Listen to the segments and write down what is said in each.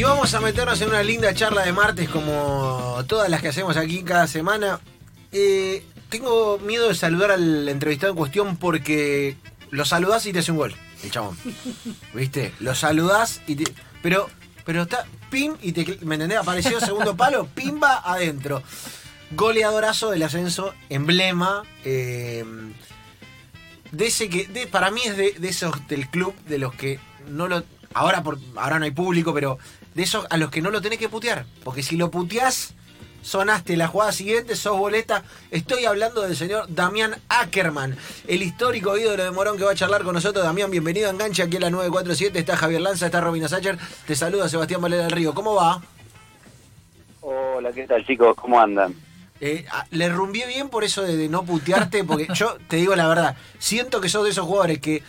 Y vamos a meternos en una linda charla de martes como todas las que hacemos aquí cada semana. Eh, tengo miedo de saludar al entrevistado en cuestión porque lo saludás y te hace un gol, el chabón. ¿Viste? Lo saludás y te... Pero, pero está pim y te... ¿Me entendés? Apareció segundo palo, pimba adentro. Goleadorazo del ascenso, emblema. eh, de ese que. de- para mí es de, de esos del club de los que no lo. Ahora, por, ahora no hay público, pero de esos a los que no lo tenés que putear. Porque si lo puteás, sonaste la jugada siguiente, sos boleta. Estoy hablando del señor Damián Ackerman, el histórico ídolo de Morón que va a charlar con nosotros. Damián, bienvenido a Enganche aquí en la 947. Está Javier Lanza, está Robina Sacher. Te saluda Sebastián Valera del Río. ¿Cómo va? Hola, ¿qué tal chicos? ¿Cómo andan? Eh, le rumbié bien por eso de, de no putearte, porque yo te digo la verdad, siento que sos de esos jugadores que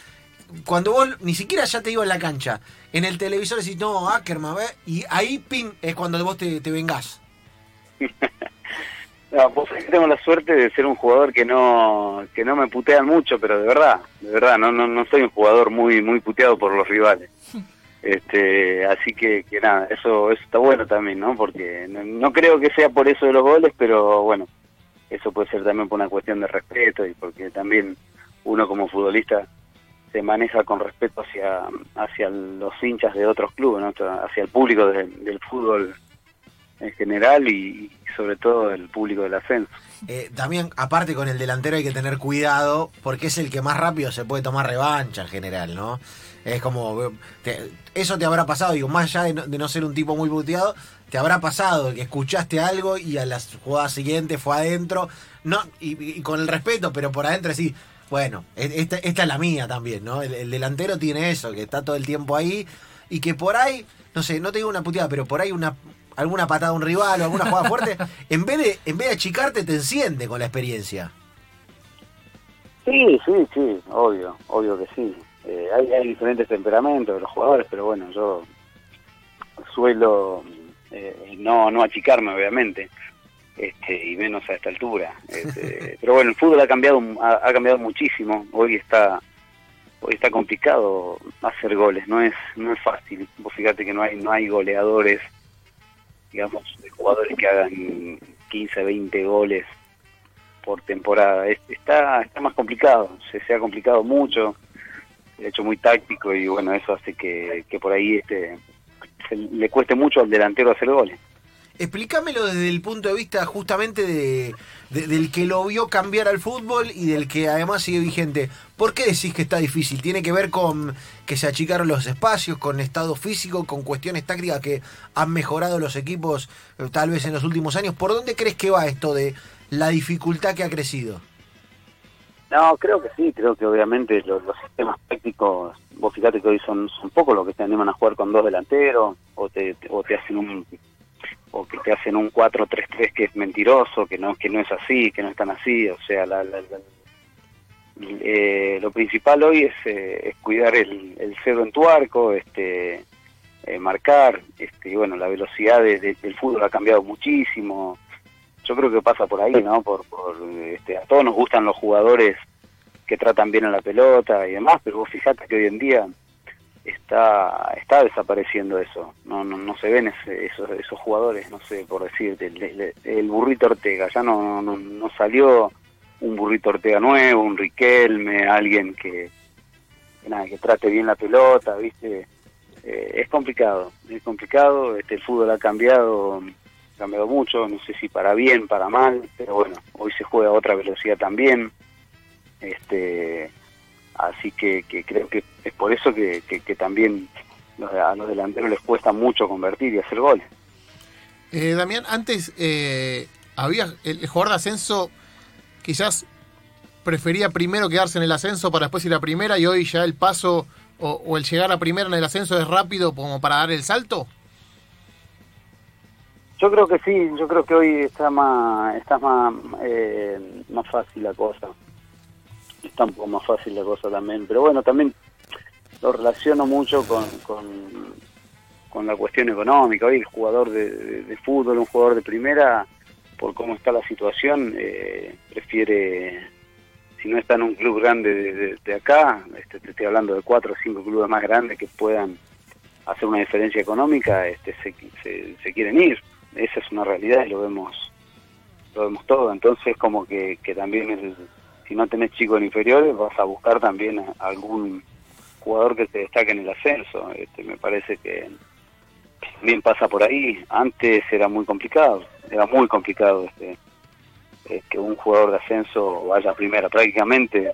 cuando vos ni siquiera ya te digo en la cancha, en el televisor decís, no, Ackerman, ¿ves? y ahí, pim, es cuando vos te, te vengás. No, vos sabés que tengo la suerte de ser un jugador que no que no me putean mucho, pero de verdad, de verdad, no no, no soy un jugador muy muy puteado por los rivales. Este, así que, que nada, eso, eso está bueno también, ¿no? Porque no, no creo que sea por eso de los goles, pero bueno, eso puede ser también por una cuestión de respeto y porque también uno como futbolista se maneja con respeto hacia hacia los hinchas de otros clubes, ¿no? hacia el público de- del fútbol en general y, sobre todo el público del ascenso. Eh, también, aparte con el delantero hay que tener cuidado, porque es el que más rápido se puede tomar revancha en general, ¿no? Es como, te- eso te habrá pasado, digo, más allá de no, de no ser un tipo muy puteado, te habrá pasado que escuchaste algo y a la jugada siguiente fue adentro, no y con el respeto, pero por adentro sí, bueno, e- esta, esta es la mía también, ¿no? El, el delantero tiene eso, que está todo el tiempo ahí y que por ahí, no sé, no te digo una puteada, pero por ahí una alguna patada a un rival o alguna jugada fuerte, en vez de en vez de achicarte te enciende con la experiencia. Sí, sí, sí, obvio, obvio que sí. Eh, hay, hay diferentes temperamentos de los jugadores, pero bueno, yo suelo eh, no no achicarme, obviamente, este, y menos a esta altura. Este, pero bueno, el fútbol ha cambiado ha, ha cambiado muchísimo. Hoy está hoy está complicado hacer goles, no es no es fácil. Vos fíjate que no hay no hay goleadores, digamos, de jugadores que hagan 15, 20 goles por temporada. Es- está, está más complicado, se, se ha complicado mucho, de hecho muy táctico y bueno, eso hace que, que por ahí este se le cueste mucho al delantero hacer goles. Explícamelo desde el punto de vista justamente de, de- del que lo vio cambiar al fútbol y del que además sigue vigente. ¿Por qué decís que está difícil? ¿Tiene que ver con que se achicaron los espacios, con estado físico, con cuestiones tácticas que han mejorado los equipos eh, tal vez en los últimos años? ¿Por dónde crees que va esto de la dificultad que ha crecido? No, creo que sí, creo que obviamente los, sistemas tácticos, vos fíjate que hoy son, son pocos los que te animan a jugar con dos delanteros, o te- o te hacen un o que te hacen un 4-3-3 que es mentiroso, que no que no es así, que no es tan así, o sea, la, la- la- eh, lo principal hoy es, eh, es cuidar el, el cero en tu arco, este eh, marcar, este y bueno, la velocidad de- de- del fútbol ha cambiado muchísimo, yo creo que pasa por ahí, ¿no? Por, por este, a todos nos gustan los jugadores que tratan bien a la pelota y demás, pero vos fijate que hoy en día está está desapareciendo eso, no no, no se ven ese- esos esos jugadores, no sé, por decirte, el, el- burrito Ortega, ya no, no no salió un burrito Ortega nuevo, un Riquelme, alguien que, que nada, que trate bien la pelota, ¿viste? Eh, es complicado, es complicado, este el fútbol ha cambiado ha cambiado mucho, no sé si para bien, para mal, pero bueno, hoy se juega a otra velocidad también. Este, así que, que creo que es por eso que, que, que también a los delanteros les cuesta mucho convertir y hacer goles. Eh, Damián, antes eh, había el, el jugador de ascenso quizás prefería primero quedarse en el ascenso para después ir a primera y hoy ya el paso o, o el llegar a primera en el ascenso es rápido como para dar el salto. Yo creo que sí, yo creo que hoy está más está más eh, más fácil la cosa. Está un poco más fácil la cosa también, pero bueno, también lo relaciono mucho con, con, la cuestión económica. Hoy el jugador de, de- fútbol, un jugador de primera, por cómo está la situación, eh, prefiere, si no está en un club grande de, de- acá, este, te estoy hablando de cuatro o cinco clubes más grandes que puedan hacer una diferencia económica, este, se, se, quieren ir. Esa es una realidad y lo vemos lo vemos todo. Entonces, como que, que también, si no tenés chicos en inferiores, vas a buscar también algún jugador que te destaque en el ascenso. Este, me parece que también pasa por ahí. Antes era muy complicado, era muy complicado este, que un jugador de ascenso vaya a primera. Prácticamente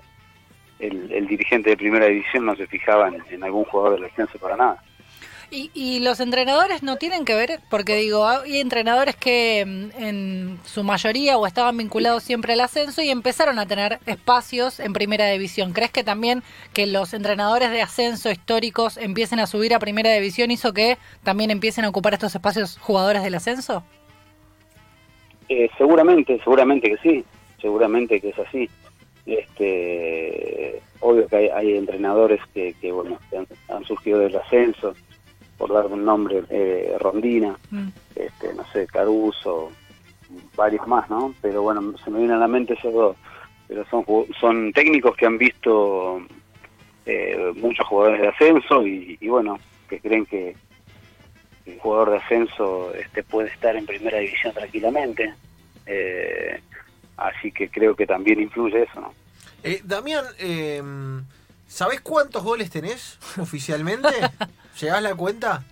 el, dirigente de primera división no se fijaba en, algún jugador del ascenso para nada. Y, los entrenadores no tienen que ver, porque digo, hay entrenadores que mm, en su mayoría o estaban vinculados siempre al ascenso y empezaron a tener espacios en primera división. ¿Crees que también que los entrenadores de ascenso históricos empiecen a subir a primera división hizo que también empiecen a ocupar estos espacios jugadores del ascenso? Eh, seguramente, seguramente que sí, seguramente que es así. Este, obvio que hay, entrenadores que, bueno, han, surgido del ascenso, por dar un nombre, eh, Rondina, mm. este, no sé, Caruso, varios más, ¿no? Pero bueno, se me vienen a la mente esos dos. Pero son, son técnicos que han visto eh, muchos jugadores de ascenso y, bueno, que creen que un jugador de ascenso este, puede estar en primera división tranquilamente. Eh, así que creo que también influye eso, ¿no? Eh, Damián, eh, ¿sabés cuántos goles tenés oficialmente? ¿Llegás la cuenta?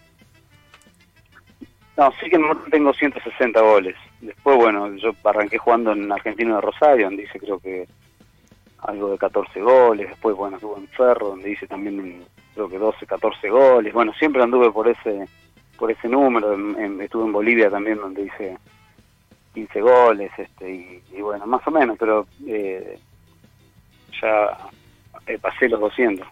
No, sí que tengo 160 goles. Después, bueno, yo arranqué jugando en Argentino de Rosario, donde hice creo que algo de 14 goles. Después, bueno, estuve en Ferro, donde hice también creo que 12, 14 goles. Bueno, siempre anduve por ese por ese número. estuve en Bolivia también, donde hice 15 goles, este y, bueno, más o menos, pero eh, ya eh, pasé los 200.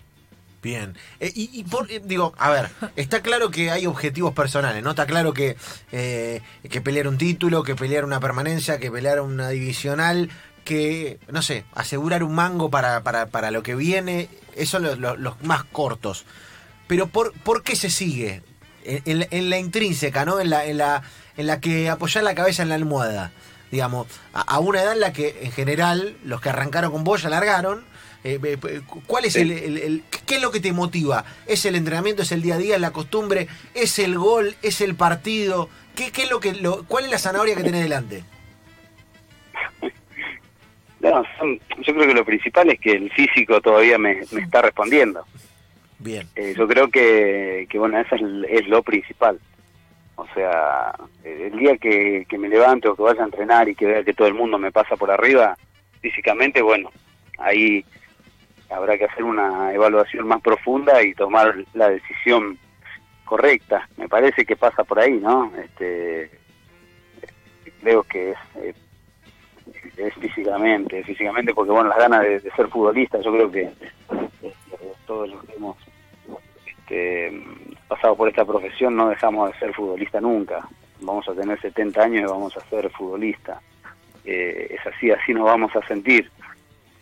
Bien. Eh, y, por, eh, digo, a ver, está claro que hay objetivos personales, ¿no? Está claro que, que pelear un título, que pelear una permanencia, que pelear una divisional, que, no sé, asegurar un mango para, para, para lo que viene, esos son los, más cortos. Pero ¿por, ¿por qué se sigue? En, la intrínseca, ¿no? En la, en, la, en la que apoyar la cabeza en la almohada digamos, a, una edad en la que en general los que arrancaron con vos ya largaron. Eh, eh, ¿Cuál es el, qué es lo que te motiva? ¿Es el entrenamiento, es el día a día, es la costumbre, es el gol, es el partido? ¿Qué, qué es lo que lo, cuál es la zanahoria que tenés delante? No, yo creo que lo principal es que el físico todavía me, está respondiendo. Bien. Eh, yo creo que, que bueno, eso es lo principal. O sea, el día que, me levante o que vaya a entrenar y que vea que todo el mundo me pasa por arriba, físicamente, bueno, ahí habrá que hacer una evaluación más profunda y tomar la decisión correcta. Me parece que pasa por ahí, ¿no? Este, creo que es, eh, es, físicamente, físicamente porque, bueno, las ganas de, ser futbolista, yo creo que eh, todos los que hemos este, pasado por esta profesión no dejamos de ser futbolista nunca. Vamos a tener 70 años y vamos a ser futbolista. Eh, es así, así nos vamos a sentir.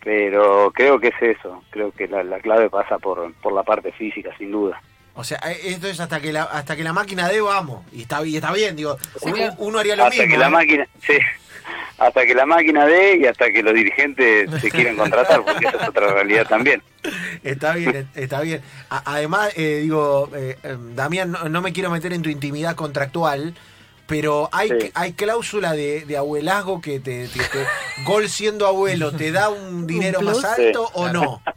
Pero creo que es eso. Creo que la, clave pasa por, por la parte física, sin duda. O sea, eh, esto es hasta que la, hasta que la máquina dé, vamos. Y está, y está bien, digo. Uno, haría lo mismo. Que la máquina, sí, hasta que la máquina dé y hasta que los dirigentes se quieran contratar, porque esa es otra realidad también. Está bien, está bien. además, eh, digo, eh, em, Damián, no, me quiero meter en tu intimidad contractual, pero hay, hay cláusula de, de abuelazgo que te, gol siendo abuelo, ¿te da un dinero más alto o no?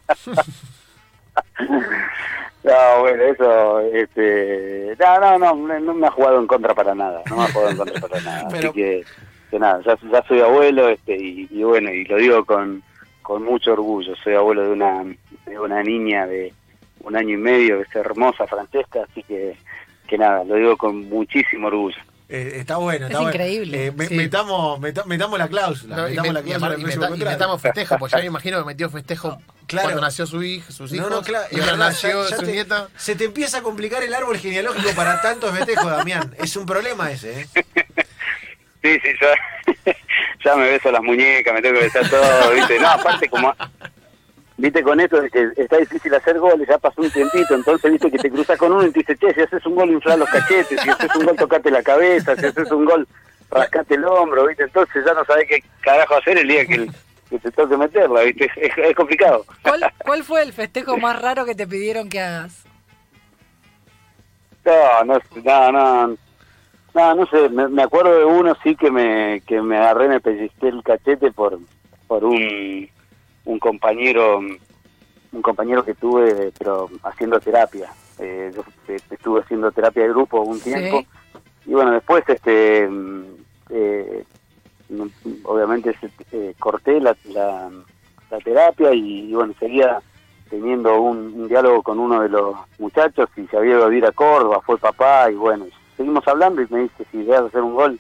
No, bueno, eso, este, no, no, no, no me ha jugado en contra para nada, no me ha jugado en contra para nada, así que que nada, ya, ya soy abuelo este, y, bueno, y lo digo con, con mucho orgullo, soy abuelo de una, de una niña de un año y medio, que es hermosa, Francesca, así que, que nada, lo digo con muchísimo orgullo. Eh, está bueno, está es increíble. Eh, metamos, metamos, la cláusula. metamos la cláusula y, metamos festejo, pues ya me imagino que metió festejo claro. cuando nació su hijo, sus hijos. No, no, claro. Y ahora nació su nieta. Se te empieza a complicar el árbol genealógico para tantos festejos, Damián. Es un problema ese, ¿eh? Sí, sí, ya, ya me beso las muñecas, me tengo que besar todo, ¿viste? No, aparte como... Viste, con esto de que está difícil hacer goles, ya pasó un tiempito, entonces viste que te cruzas con uno y te dice, che, si haces un gol inflar los cachetes, si haces un gol tocate la cabeza, si haces un gol rascate el hombro, viste, entonces ya no sabes qué carajo hacer el día que, que te toque meterla, viste, es, complicado. ¿Cuál, ¿Cuál fue el festejo más raro que te pidieron que hagas? No, no, no, no, no, no sé, me, me acuerdo de uno sí que me, que me agarré, me pellizqué el cachete por, por un, un compañero, un compañero que tuve, pero haciendo terapia. Eh, yo eh, estuve haciendo terapia de grupo un tiempo. Sí. Y bueno, después, este, mm, eh, obviamente eh, corté la, la, la terapia y, y bueno, seguía teniendo un, un diálogo con uno de los muchachos y se había ido a vivir a Córdoba, fue papá y bueno, seguimos hablando y me dice, si a hacer un gol,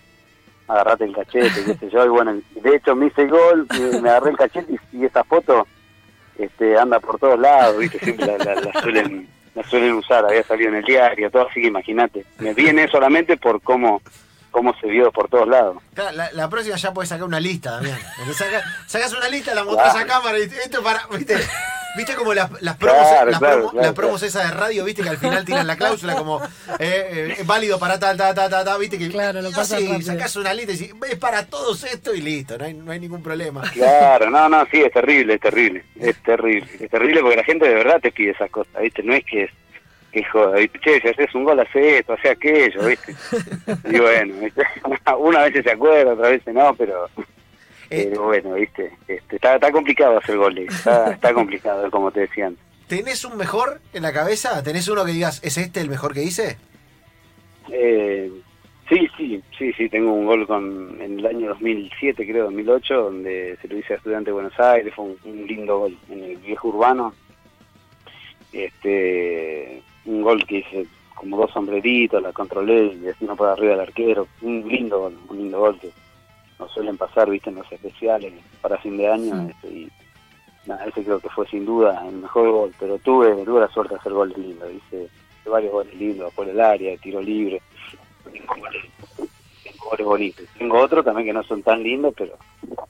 agarrate el cachete, qué sé yo, y bueno, de hecho me hice el gol, me, agarré el cachete y, y esa foto este, anda por todos lados, viste, siempre la, la- la suelen la suelen usar, había salido en el diario, todo así que imagínate, me viene solamente por cómo cómo se vio por todos lados. La, la próxima ya puedes sacar una lista, Damián. Saca- sacas una lista, la mostrás Claro. a cámara y esto para, ¿viste? ¿Viste como las, las promos, Claro, las, claro, claro, las promos esas de radio, viste que al final tiran la cláusula como eh, eh, es válido para tal, tal, tal, tal, tal, viste que Claro, lo pasan así, rápido. sacás una lista y decís, es para todos esto y listo, no hay, no hay ningún problema. Claro, no, no, sí, es terrible, es terrible, es terrible, es terrible porque la gente de verdad te pide esas cosas, ¿viste? No es que es que joda, ¿viste? Che, si haces un gol, hace esto, hace aquello, ¿viste? Y bueno, ¿viste? una vez se acuerda, otra vez no, pero, pero bueno, ¿viste? Este, está, está complicado hacer goles, está, está complicado, como te decía antes. ¿Tenés un mejor en la cabeza? ¿Tenés uno que digas, ¿es este el mejor que hice? Eh, sí, sí, sí, sí, tengo un gol con en el año 2007, creo, 2008, donde se lo hice a Estudiante de Buenos Aires, fue un, un lindo gol en el viejo urbano. Este, un gol que hice como dos sombreritos, la controlé y destino para arriba del arquero. Un lindo gol, un lindo gol que nos suelen pasar, viste, en los especiales para fin de año. Mm. este, y nada, ese creo que fue sin duda el mejor gol, pero tuve, tuve la suerte de hacer goles lindos, hice varios goles lindos por el área, tiro libre. Tengo goles, tengo goles bonitos. Tengo otros también que no son tan lindos, pero,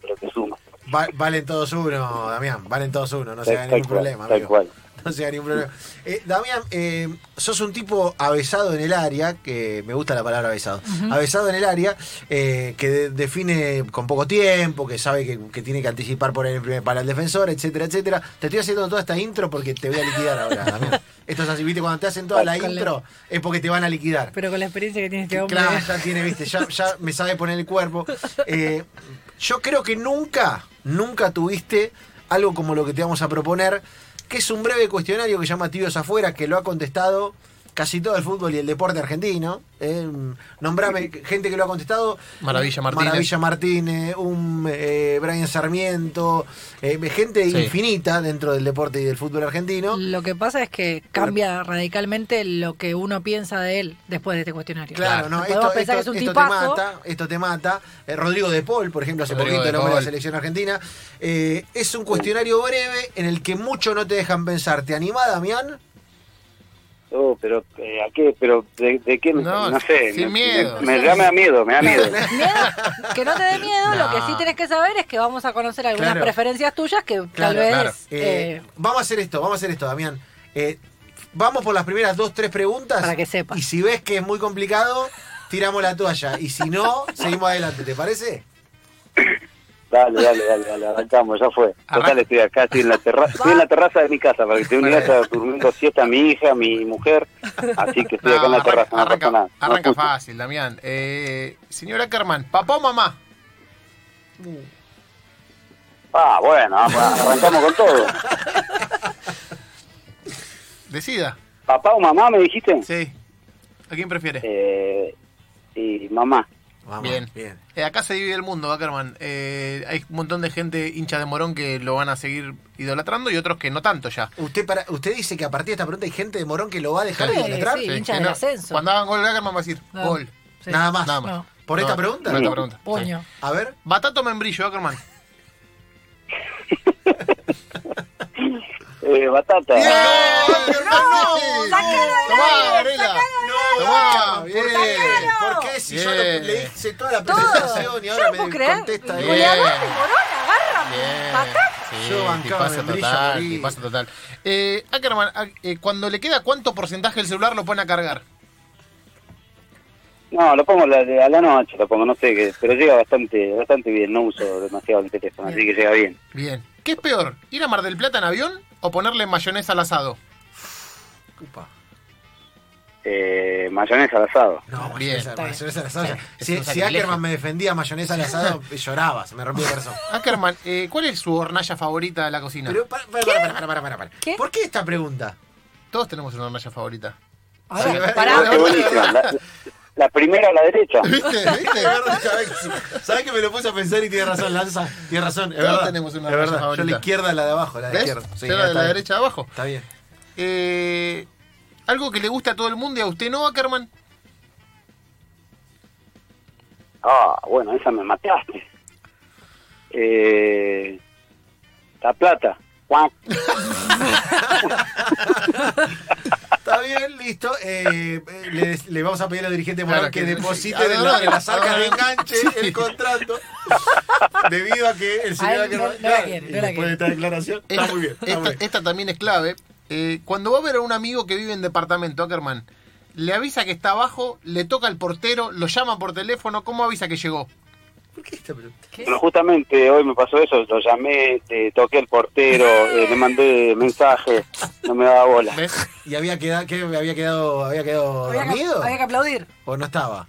pero que suman. Va- valen todos uno, Damián, valen todos uno, no se Tal- haga tal ningún problema, tal amigo. cual. No sea ningún problema. Eh, Damián, eh, sos un tipo avesado en el área, que me gusta la palabra avesado. Avesado en el área, eh, que de- define con poco tiempo, que sabe que, que tiene que anticipar por el primer para el defensor, etcétera, etcétera. Te estoy haciendo toda esta intro porque te voy a liquidar ahora, Damián. Esto es así, viste, cuando te hacen toda la intro es porque te van a liquidar. Pero con la experiencia que tiene este hombre. Claro, ya tiene, viste, ya, ya me sabe poner el cuerpo. Yo creo que nunca, nunca tuviste algo como lo que te vamos a proponer, que es un breve cuestionario que llama Tibios Afuera, que lo ha contestado casi todo el fútbol y el deporte argentino. Eh, nombrame gente que lo ha contestado. Maravilla Martínez. Maravilla Martínez, un eh, Brian Sarmiento, eh, gente Sí. infinita dentro del deporte y del fútbol argentino. Lo que pasa es que cambia radicalmente lo que uno piensa de él después de este cuestionario. Claro, no, esto, pensar esto- que es un esto te mata, esto te mata. Eh, Rodrigo de Paul, por ejemplo, hace Rodrigo poquito de nombró la Paul. selección argentina. Eh, es un cuestionario breve en el que mucho no te dejan pensar. ¿Te anima, Damián? Oh, pero eh, ¿a qué? Pero ¿de, de qué? me- No, No, sé. sin me, miedo. Me, me- ya me da miedo, me da miedo. Miedo, que no te dé miedo, lo que sí tenés que saber es que vamos a conocer algunas Claro. preferencias tuyas que tal vez claro. Eh, eh, vamos a hacer esto, vamos a hacer esto, Damián. Eh, vamos por las primeras dos, tres preguntas. Para que sepas. Y si ves que es muy complicado, tiramos la toalla. Y si no, seguimos adelante, ¿te parece? Dale, dale, dale, dale, arrancamos, ya fue. Total, estoy acá, estoy en la terraza, estoy en la terraza de mi casa, para que una Bueno. casa durmiendo siesta mi hija, mi mujer, así que estoy No, acá en la arranca, terraza, no arranca- pasa nada. Arranca fácil, Damián. Eh, señora Ackerman, ¿papá o mamá? Ah, bueno, arrancamos con todo. Decida. ¿Papá o mamá me dijiste? Sí. ¿A quién prefiere? Eh, y mamá. Vamos, Bien. bien. Eh, acá se divide el mundo, Ackerman. Eh, hay un montón de gente hincha de Morón que lo van a seguir idolatrando y otros que no tanto ya. Usted, para, usted dice que a partir de esta pregunta hay gente de Morón que lo va a dejar Sí, de idolatrar. sí. hincha del ascenso. Cuando hagan gol Ackerman va a decir No. gol. sí. Nada más. Nada más. No. ¿Por esta pregunta? Por esta pregunta. Puño. sí. A ver. Batata o membrillo, Ackerman. Eh, batata. Tomá, Varela. No, Tomá, ¿por bien. qué? ¿Por qué si yo Bien. no- le hice toda la presentación y ahora no me contesta Bien. él? Bien. patata. Sí, Yo bancaba total, tipazo total. Eh, Ackerman, ah, eh, cuando le queda cuánto porcentaje del celular lo pone a cargar. No, lo pongo a la, a la noche, lo pongo, no sé, qué, pero llega bastante bastante bien, no uso demasiado el teléfono, así que llega bien. Bien. ¿Qué es peor? ¿Ir a Mar del Plata en avión o ponerle mayonesa al asado? Upa. Eh, mayonesa al asado. No, Bien. mayonesa, mayonesa al asado. Sí, Si. Ackerman me defendía mayonesa al asado, lloraba, se me rompía el corazón. Ackerman, eh, ¿cuál es su hornalla favorita de la cocina? Pero, para, para, para, para, para, para, para. ¿Qué? ¿Por qué esta pregunta? Todos tenemos una hornalla favorita. A Sí, ver, a ver, pará. La, la primera a la derecha. ¿Viste? ¿Viste? ¿Sabes que me lo puse a pensar y tiene razón, Lanza? Tiene razón, es Todos verdad. tenemos una es verdad. Yo la izquierda, la de abajo, la de ¿Ves? izquierda. Sí, Yo la de está la bien. derecha abajo. Está bien. Eh, algo que le gusta a todo el mundo y a usted no, Ackerman. Ah, bueno, esa me mataste. Eh, la plata. Está bien, listo. Eh, eh, le, le vamos a pedir al dirigente Claro, moral que, que- deposite en, la- en las arcas a de enganche Sí. el contrato. debido a que el señor A él Ackerman. no- no la quiere, y no la después quiere. de esta declaración, está Esta, muy bien. Está esta- muy bien. esta también es clave. Eh, cuando va a ver a un amigo que vive en departamento, Ackerman, le avisa que está abajo, le toca al portero, lo llama por teléfono, ¿cómo avisa que llegó? ¿Por qué esta pregunta? ¿Qué? Bueno, justamente hoy me pasó eso. Lo llamé, eh, toqué al portero, eh, le mandé mensaje. No me daba bola. ¿Ves? ¿Y había quedado, qué, había quedado, había quedado Había que, dormido? había que aplaudir. ¿O no estaba?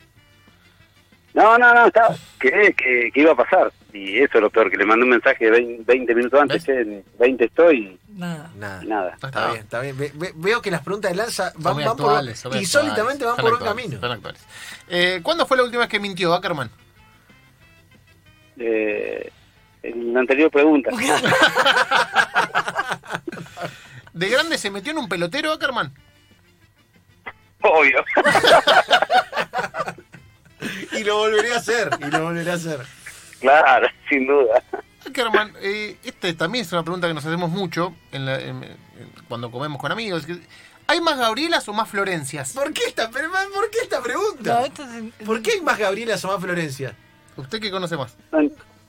No, no, no, estaba, que, que, que iba a pasar. Y eso es lo peor, que le mandé un mensaje de 20, 20 minutos antes, ¿Ves? en 20 estoy Nada. Nada. nada. Está bien, está bien. Ve- ve- veo que las preguntas de Lanza van, van por actuales, muy insólitamente van por un camino. son actuales. Eh, ¿Cuándo fue la última vez que mintió, Ackerman? Eh, en la anterior pregunta. ¿De grande se metió en un pelotero, Ackerman? Obvio. Y lo volveré a hacer, y lo volveré a hacer. claro, sin duda. Ackerman, eh, este también es una pregunta que nos hacemos mucho en la- en- en- cuando comemos con amigos. que- ¿Hay más Gabrielas o más Florencias? ¿Por qué esta, ¿por qué esta pregunta? No, esto es- ¿Por qué hay más Gabriela o más Florencia? ¿Usted qué conoce más? No,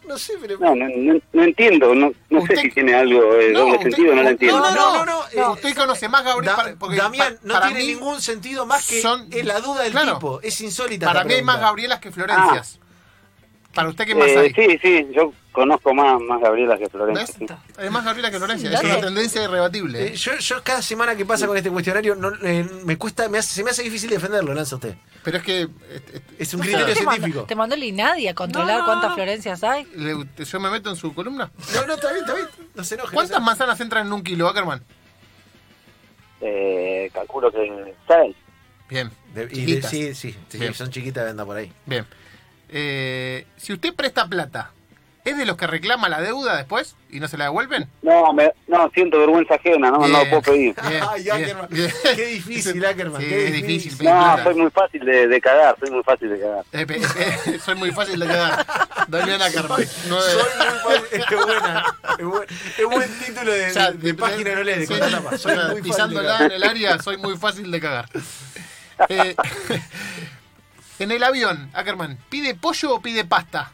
No sé, pero... no, no, no- no entiendo. No, no sé si tiene algo de No, doble usted- sentido, no lo no, entiendo. no, no, no, no, Eh, usted conoce más Gabriel. Da- para- porque Damián, no para tiene mí- ningún sentido más que son- es la duda del claro. tipo. Es insólita Para mí hay más. Gabrielas que Florencias. Para usted, ¿qué más Eh, hay? sí, sí, yo conozco más, más Gabriela que Florencia. ¿Ves? sí. Hay más Gabriela que Florencia. Sí, es una tendencia irrebatible. Eh, yo, yo cada semana que pasa con este cuestionario no, eh, me cuesta, me hace- se me hace difícil defenderlo, lanza usted. Pero es que eh, eh, Es un criterio científico. ¿Te mandó el INADI a controlar No, cuántas. Florencias hay? le- yo me meto en su columna. No, no, está bien, está bien. No se enoje. ¿Cuántas no manzanas entran en un kilo, Ackerman? Eh, calculo que seis. Bien. de- y de- sí, sí, sí, Bien. son chiquitas, anda por ahí. Bien. Eh, si usted presta plata, ¿es de los que reclama la deuda después y no se la devuelven? No, me, no, siento vergüenza ajena, no, no lo puedo pedir. Bien, Ay, Ackerman. Qué difícil, Ackerman. Sí, qué es difícil pedir No, soy muy fácil de, de cagar, soy muy fácil de cagar. Eh, eh, soy muy fácil de quedar. Damián Ackerman. No Soy muy fácil. Es buena. Es buen, es buen título de, O sea, de- de página no lees, de sí. Soy muy pisándola cagar. en el área, soy muy fácil de cagar. Eh, en el avión, Ackerman, ¿pide pollo o pide pasta?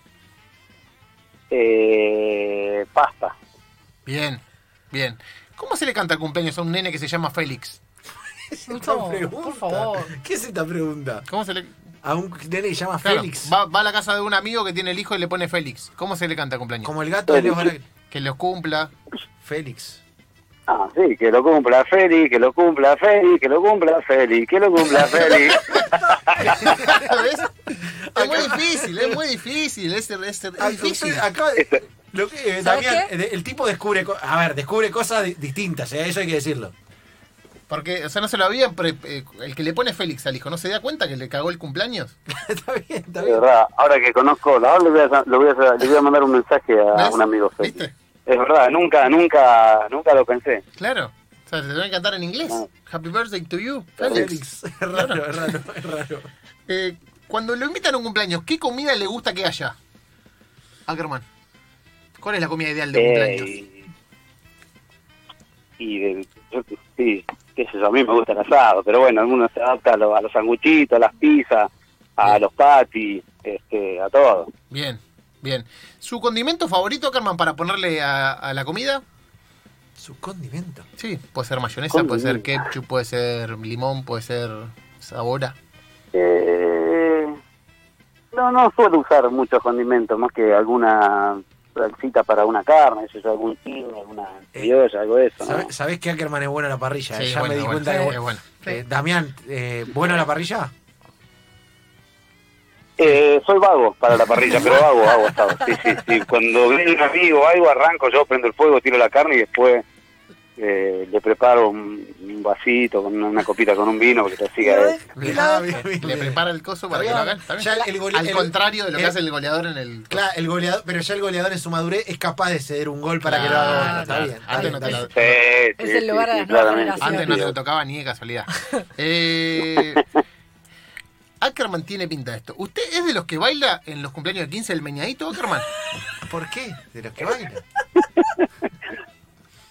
Eh, pasta. Bien, bien. ¿Cómo se le canta el cumpleaños a un nene que se llama Félix? Esta No, pregunta. por favor. ¿Qué es esta pregunta? ¿Cómo se le.? A un nene que se llama Claro, Félix. va, va a la casa de un amigo que tiene el hijo y le pone Félix. ¿Cómo se le canta el cumpleaños? Como el gato de Leo. Que los cumpla. Félix. Ah, sí, que lo cumpla Feli, que lo cumpla Feli, que lo cumpla Feli, que lo cumpla Feli. Es muy difícil, es muy difícil. Es, es- es Ah, difícil. acaba de- lo que- eh, ¿Sabes Damián, qué? eh, el tipo descubre, co- a ver, descubre cosas di- distintas, eh, eso hay que decirlo. Porque, o sea, no se lo habían. pre- eh, el que le pone Félix al hijo, ¿no se da cuenta que le cagó el cumpleaños? está bien, está bien. verdad, ahora que conozco, ahora le voy a, le voy a, le voy a mandar un mensaje a ¿Ves? un amigo. ¿Viste? Es verdad, nunca, nunca, nunca lo pensé. Claro. O sea, se te va a cantar en inglés. No. Happy birthday to you, Félix. Félix. Es raro, es raro, es raro. Eh, cuando lo invitan a un cumpleaños, ¿qué comida le gusta que haya? Ackerman. ¿Cuál es la comida ideal de un Eh, cumpleaños? y y de- yo, sí, qué sé yo, a mí me gusta el asado, pero bueno, algunos se adapta a, lo- a los sanguchitos, a las pizzas, a Bien. los patis, este, a todo. Bien, bien. ¿Su condimento favorito, Ackerman, para ponerle a, a la comida? Su condimento. Sí, puede ser mayonesa, puede ser ketchup, puede ser limón, puede ser sabora. Eh, no, no suelo usar muchos condimentos, más que alguna cita para una carne, eso es algún tiro, alguna criolla, algo de eso. ¿no? ¿Sabés, que Ackerman es bueno a la parrilla? Sí, ya bueno, me di bueno, cuenta sí, que es bueno. Eh, Damián, eh, ¿bueno a la parrilla? Eh, soy vago para la parrilla, pero hago, hago asado. Sí, sí, sí. Cuando viene un amigo o algo, arranco yo, prendo el fuego, tiro la carne y después eh, le preparo un, un vasito con una, una copita con un vino porque te siga. eh. Ah, bien, bien, Le prepara el coso para que Está lo bien. hagan. Ya el gole- Al el- contrario de lo que el- hace el goleador en el. Claro, el goleador, pero ya el goleador en su madurez es capaz de ceder un gol para que lo haga. Está bien. Antes no te lo- Sí, Es sí, el lugar sí. Antes no te lo tocaba ni de casualidad. Eh, Ackerman tiene pinta de esto. ¿Usted es de los que baila en los cumpleaños de 15 del meñadito, Ackerman? ¿Por qué? De los que bailan.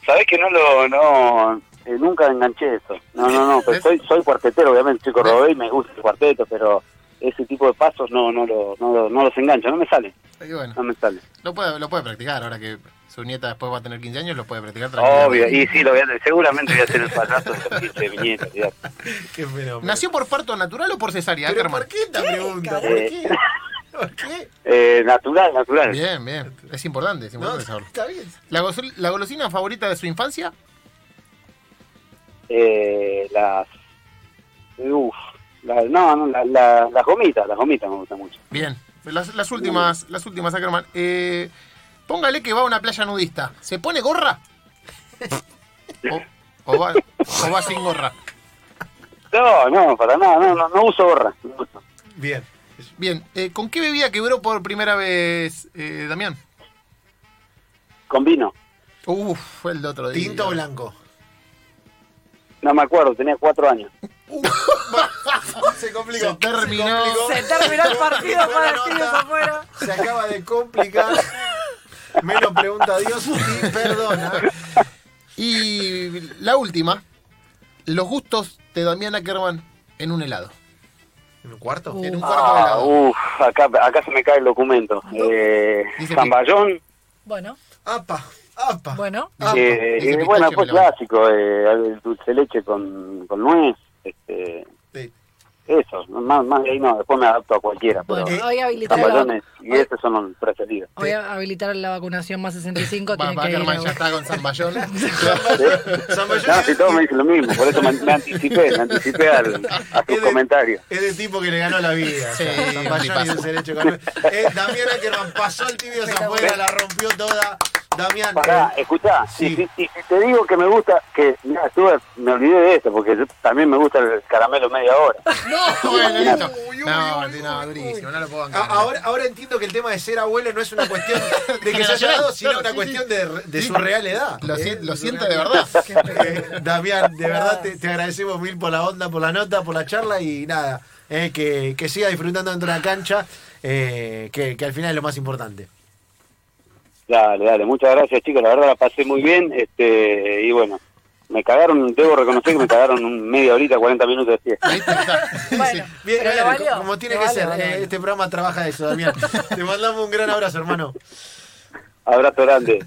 Sabés que no lo, no, eh, nunca enganché eso. No, no, no, pero ¿Ves? soy, soy cuartetero, obviamente, soy cordobés y me gusta el cuarteto, pero ese tipo de pasos no, no, lo, no, lo- no los engancho, no me sale, Y bueno, no me sale. lo puede, lo puede practicar. Ahora que su nieta después va a tener 15 años, lo puede practicar tranquilamente. Obvio, y sí, lo voy a, seguramente voy a hacer el payaso de los 15 viñetas, olvidate. Qué fenómeno. ¿Nació por parto natural o por cesárea, ¿Pero por qué esta pregunta? ¿Por Eh, qué? ¿Por qué? Eh, natural, natural. Bien, bien. Es importante, es No, importante saberlo. está bien. ¿La, golosina favorita de su infancia? Eh, las... Uf, la- no, no, la, la- las gomitas, las gomitas me gustan mucho. Bien. Las, las últimas, las últimas, Ackerman. Eh, póngale que va a una playa nudista. ¿Se pone gorra? O, o va, o va sin gorra. No, no, para nada, no, no, no uso gorra. no uso. Bien. Bien. eh, ¿Con qué bebida quebró por primera vez, eh, Damián? Con vino. Uf, fue el de otro día. ¿Tinto o blanco? No me acuerdo, tenía cuatro años. Se complicó. Se terminó. Se terminó el partido para el afuera. Se acaba de complicar. Menos pregunta a Dios y perdona. Y la última. Los gustos de Damián Ackerman en un helado. ¿En un cuarto? En un cuarto de Ah, helado. uf, acá, acá se me cae el documento. Eh, Dice Zamballón, Bueno, Apa, apa. bueno. apa. eh, eh, bueno, fue clásico, eh, el dulce leche con, con nuez, este, Sí. eso, más, más de ahí no, después me adapto a cualquiera, pero Bueno, hoy la, zamballones y esos son los preferidos. hoy habilitaron la vacunación más 65. Va, que ir Ackerman a- ya está con Zamballón. No, si todos me dicen lo mismo, por eso me, me anticipé, me anticipé al, a Es tus de- comentarios. Es de tipo que le ganó la vida. Sí, o sea, Zamballón y ese derecho con- Eh, Damián Ackerman pasó el tibio afuera, la rompió toda. Damián, Pará, eh, escuchá, sí. y, y te digo que me gusta, que mira, estuve, me olvidé de esto, porque yo también me gusta el caramelo media hora. No, bueno, listo. No, no, durísimo, no lo puedo a- bancar. ahora, ahora entiendo que el tema de ser abuelo no es una cuestión de que se haya dado, sino Claro, una sí, cuestión sí. de, de Sí. su real edad. Lo, Eh, lo siento de verdad. Eh, Damián, de verdad te, te agradecemos mil por la onda, por la nota, por la charla y nada, eh, que, que siga disfrutando dentro de la cancha, eh, que, que al final es lo más importante. Dale, dale, muchas gracias chicos, la verdad la pasé muy bien, este, y bueno, me cagaron, debo reconocer que me cagaron un media horita, 40 minutos de fiesta. Ahí está. Bueno, Sí. Bien, pero bien, lo valió. como tiene Lo que valió, ser, valió, eh, este programa trabaja de eso, Damián. Te mandamos un gran abrazo, hermano. Abrazo grande.